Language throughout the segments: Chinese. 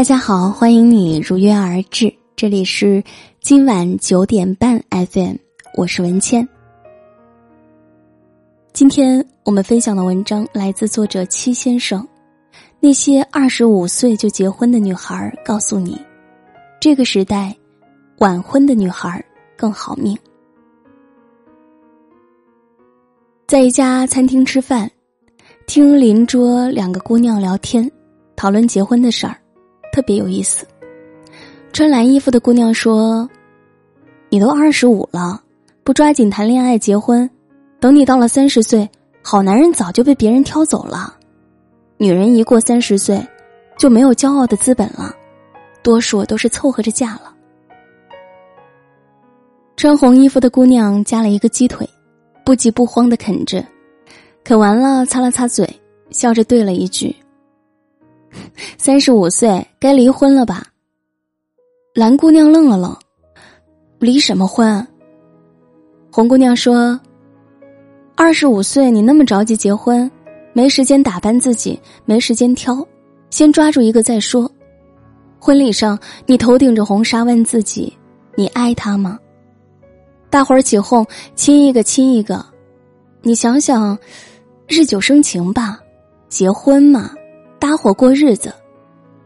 大家好，欢迎你如约而至，这里是今晚九点半 FM，我是文倩。今天我们分享的文章来自作者七先生。那些二十五岁就结婚的女孩，告诉你，这个时代，晚婚的女孩更好命。在一家餐厅吃饭，听邻桌两个姑娘聊天，讨论结婚的事儿。特别有意思。穿蓝衣服的姑娘说：“你都二十五了，不抓紧谈恋爱结婚，等你到了三十岁，好男人早就被别人挑走了。女人一过三十岁，就没有骄傲的资本了，多数都是凑合着嫁了。”穿红衣服的姑娘夹了一个鸡腿，不急不慌的啃着，啃完了擦了擦嘴，笑着对了一句。三十五岁该离婚了吧？蓝姑娘愣了愣，离什么婚？红姑娘说：“二十五岁你那么着急结婚，没时间打扮自己，没时间挑，先抓住一个再说。婚礼上你头顶着红纱问自己，你爱他吗？大伙儿起哄，亲一个亲一个，你想想，日久生情吧，结婚嘛。”搭伙过日子，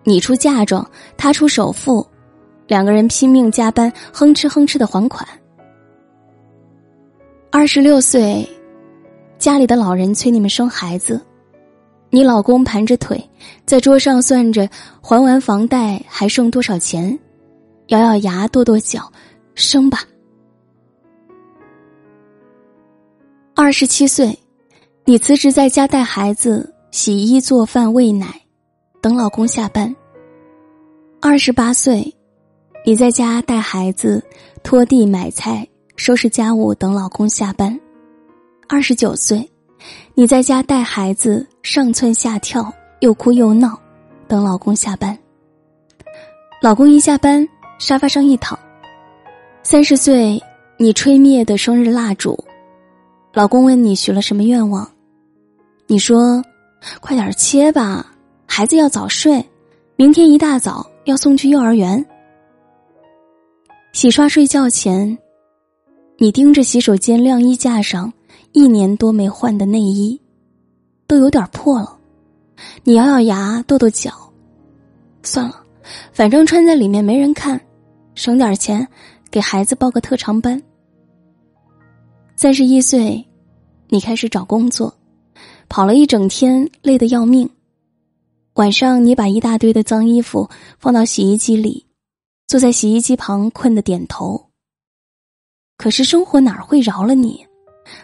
你出嫁妆，他出首付，两个人拼命加班，哼哧哼哧的还款。二十六岁，家里的老人催你们生孩子，你老公盘着腿在桌上算着还完房贷还剩多少钱，咬咬牙跺跺脚，生吧。二十七岁，你辞职在家带孩子。洗衣做饭喂奶，等老公下班。二十八岁，你在家带孩子、拖地、买菜、收拾家务，等老公下班。二十九岁，你在家带孩子，上蹿下跳，又哭又闹，等老公下班。老公一下班，沙发上一躺。三十岁，你吹灭的生日蜡烛，老公问你许了什么愿望，你说。快点切吧，孩子要早睡，明天一大早要送去幼儿园。洗刷睡觉前，你盯着洗手间晾衣架上一年多没换的内衣，都有点破了。你咬咬牙，跺跺脚，算了，反正穿在里面没人看，省点钱，给孩子报个特长班。三十一岁，你开始找工作。跑了一整天，累得要命。晚上，你把一大堆的脏衣服放到洗衣机里，坐在洗衣机旁困得点头。可是生活哪会饶了你？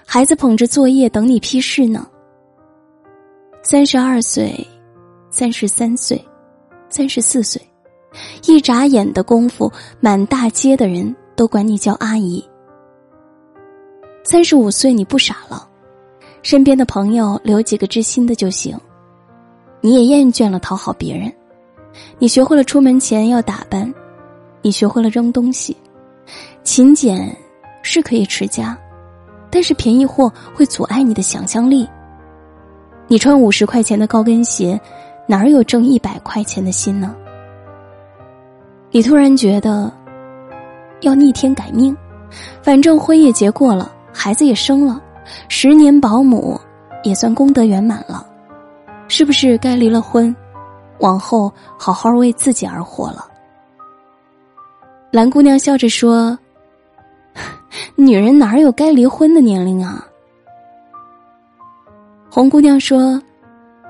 孩子捧着作业等你批示呢。三十二岁，三十三岁，三十四岁，一眨眼的功夫，满大街的人都管你叫阿姨。三十五岁，你不傻了。身边的朋友留几个知心的就行，你也厌倦了讨好别人，你学会了出门前要打扮，你学会了扔东西，勤俭是可以持家，但是便宜货会阻碍你的想象力。你穿五十块钱的高跟鞋，哪有挣一百块钱的心呢？你突然觉得要逆天改命，反正婚也结过了，孩子也生了。十年保姆，也算功德圆满了，是不是该离了婚，往后好好为自己而活了？蓝姑娘笑着说：“女人哪有该离婚的年龄啊？”红姑娘说：“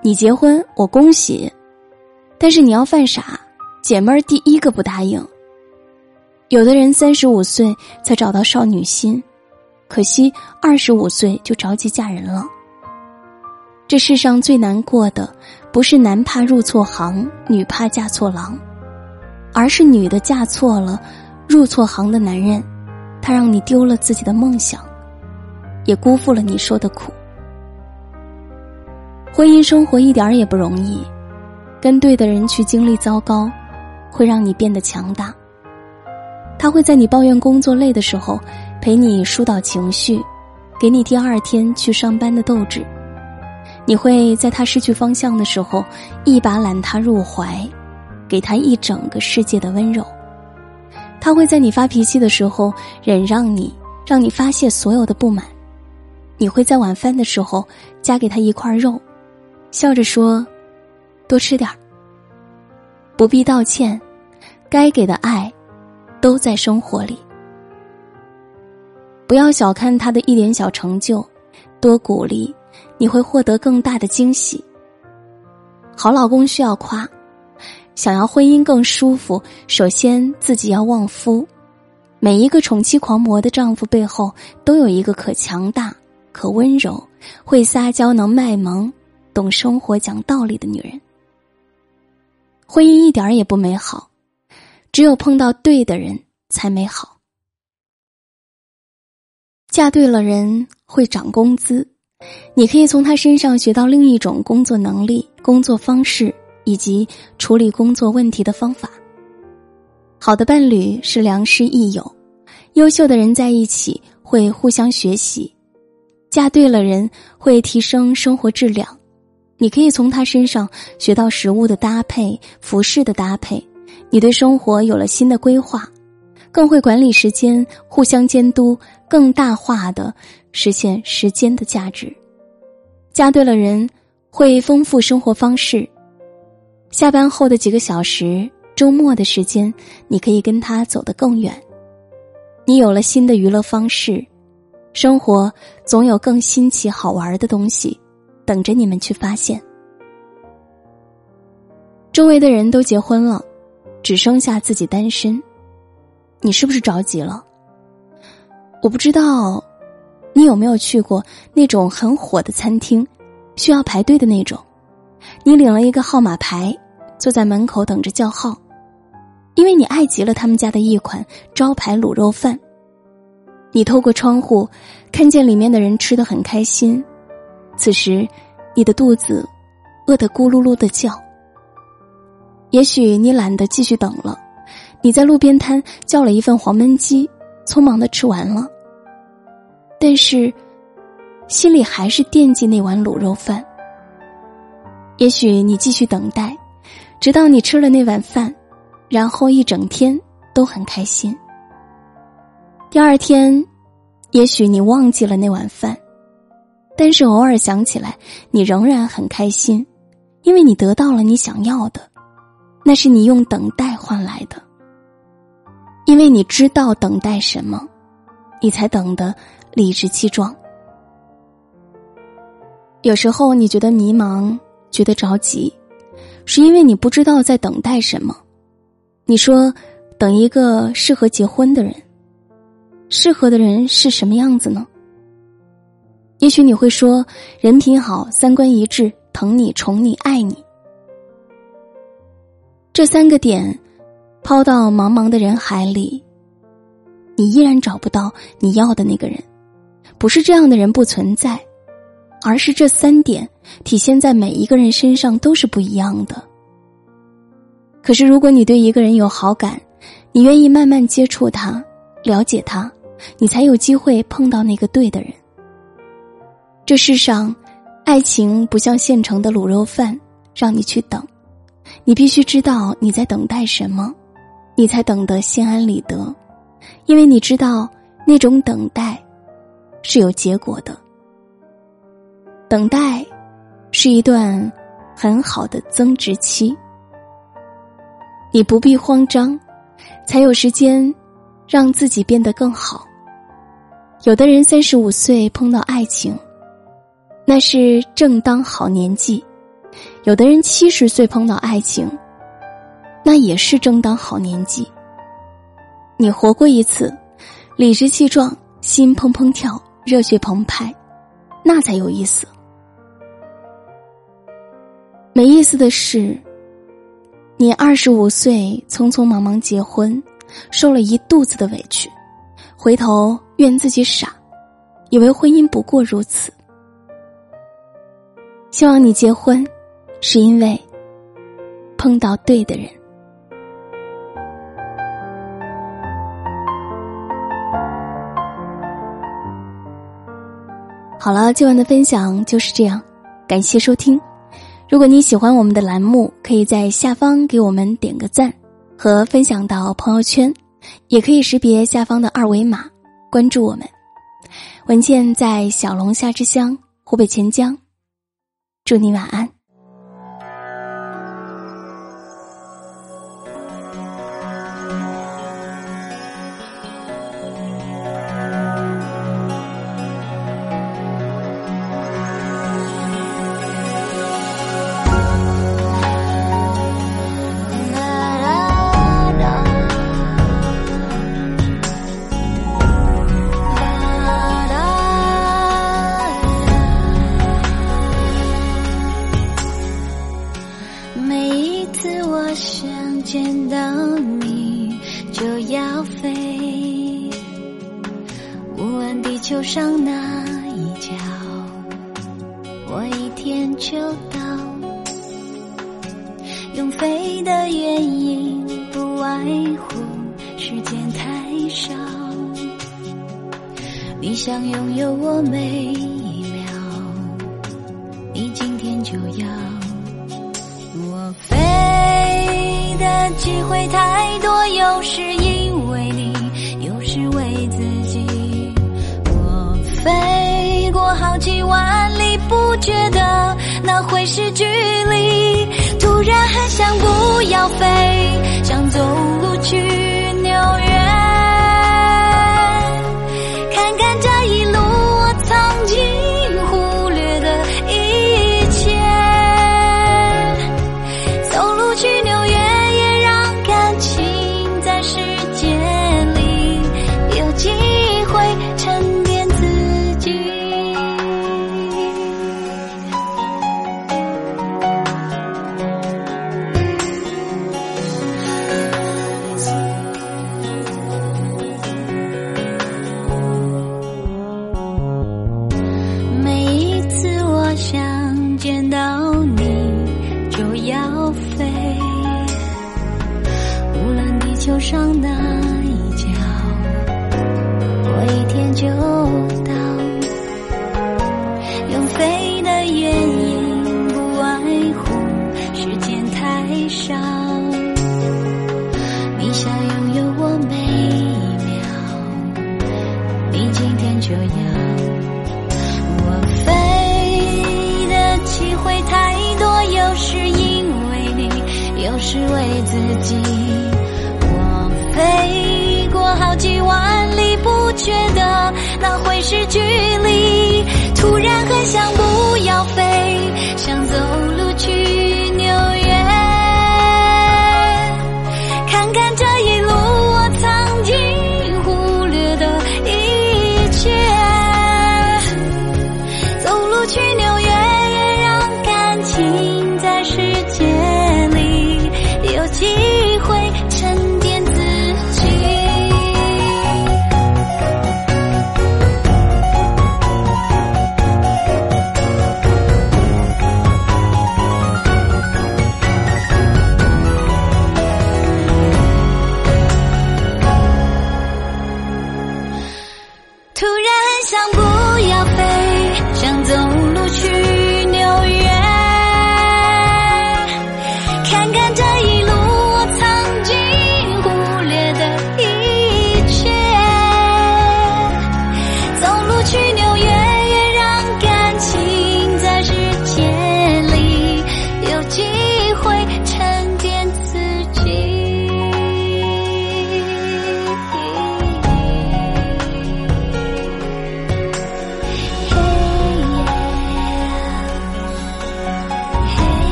你结婚我恭喜，但是你要犯傻，姐妹儿第一个不答应。有的人三十五岁才找到少女心。”可惜二十五岁就着急嫁人了。这世上最难过的，不是男怕入错行，女怕嫁错郎，而是女的嫁错了，入错行的男人，他让你丢了自己的梦想，也辜负了你受的苦。婚姻生活一点儿也不容易，跟对的人去经历糟糕，会让你变得强大。他会在你抱怨工作累的时候。陪你疏导情绪，给你第二天去上班的斗志。你会在他失去方向的时候，一把揽他入怀，给他一整个世界的温柔。他会在你发脾气的时候忍让你，让你发泄所有的不满。你会在晚饭的时候夹给他一块肉，笑着说：“多吃点儿。”不必道歉，该给的爱都在生活里。不要小看他的一点小成就，多鼓励，你会获得更大的惊喜。好老公需要夸。想要婚姻更舒服，首先自己要旺夫。每一个宠妻狂魔的丈夫背后，都有一个可强大、可温柔、会撒娇、能卖萌、懂生活、讲道理的女人。婚姻一点儿也不美好，只有碰到对的人才美好。嫁对了人会涨工资，你可以从他身上学到另一种工作能力、工作方式。以及处理工作问题的方法。好的伴侣是良师益友，优秀的人在一起会互相学习，嫁对了人会提升生活质量。你可以从他身上学到食物的搭配、服饰的搭配，你对生活有了新的规划，更会管理时间，互相监督，更大化的实现时间的价值。嫁对了人会丰富生活方式。下班后的几个小时，周末的时间，你可以跟他走得更远。你有了新的娱乐方式，生活总有更新奇好玩的东西，等着你们去发现。周围的人都结婚了，只剩下自己单身，你是不是着急了？我不知道，你有没有去过那种很火的餐厅，需要排队的那种？你领了一个号码牌。坐在门口等着叫号，因为你爱极了他们家的一款招牌卤肉饭。你透过窗户看见里面的人吃的很开心，此时你的肚子饿得咕噜噜的叫。也许你懒得继续等了，你在路边摊叫了一份黄焖鸡，匆忙的吃完了，但是心里还是惦记那碗卤肉饭。也许你继续等待。直到你吃了那碗饭，然后一整天都很开心。第二天，也许你忘记了那碗饭，但是偶尔想起来，你仍然很开心，因为你得到了你想要的，那是你用等待换来的。因为你知道等待什么，你才等得理直气壮。有时候你觉得迷茫，觉得着急。是因为你不知道在等待什么，你说等一个适合结婚的人，适合的人是什么样子呢？也许你会说人品好、三观一致、疼你、宠你、爱你，这三个点抛到茫茫的人海里，你依然找不到你要的那个人。不是这样的人不存在。而是这三点体现在每一个人身上都是不一样的。可是，如果你对一个人有好感，你愿意慢慢接触他，了解他，你才有机会碰到那个对的人。这世上，爱情不像现成的卤肉饭，让你去等，你必须知道你在等待什么，你才等得心安理得，因为你知道那种等待是有结果的。等待，是一段很好的增值期。你不必慌张，才有时间让自己变得更好。有的人三十五岁碰到爱情，那是正当好年纪；有的人七十岁碰到爱情，那也是正当好年纪。你活过一次，理直气壮，心砰砰跳，热血澎湃，那才有意思。没意思的是，你二十五岁匆匆忙忙结婚，受了一肚子的委屈，回头怨自己傻，以为婚姻不过如此。希望你结婚，是因为碰到对的人。好了，今晚的分享就是这样，感谢收听。如果你喜欢我们的栏目，可以在下方给我们点个赞和分享到朋友圈，也可以识别下方的二维码关注我们。文件在小龙虾之乡湖北潜江，祝你晚安。到你就要飞，无论地球上哪一角，我一天就到。用飞的原因不外乎时间太少，你想拥有我每一秒，你今天就要我飞。机会太多，有时因为你，有时为自己。我飞过好几万里，不觉得那会是距离。突然很想不要飞，想走路去。球上那一角，过一天就到。用飞的原因不外乎时间太少。你想拥有我每一秒，你今天就要。我飞的机会太多，有时因为你，有时为自己。飞过好几万里，不觉得那会是距离。突然很想不要飞，想走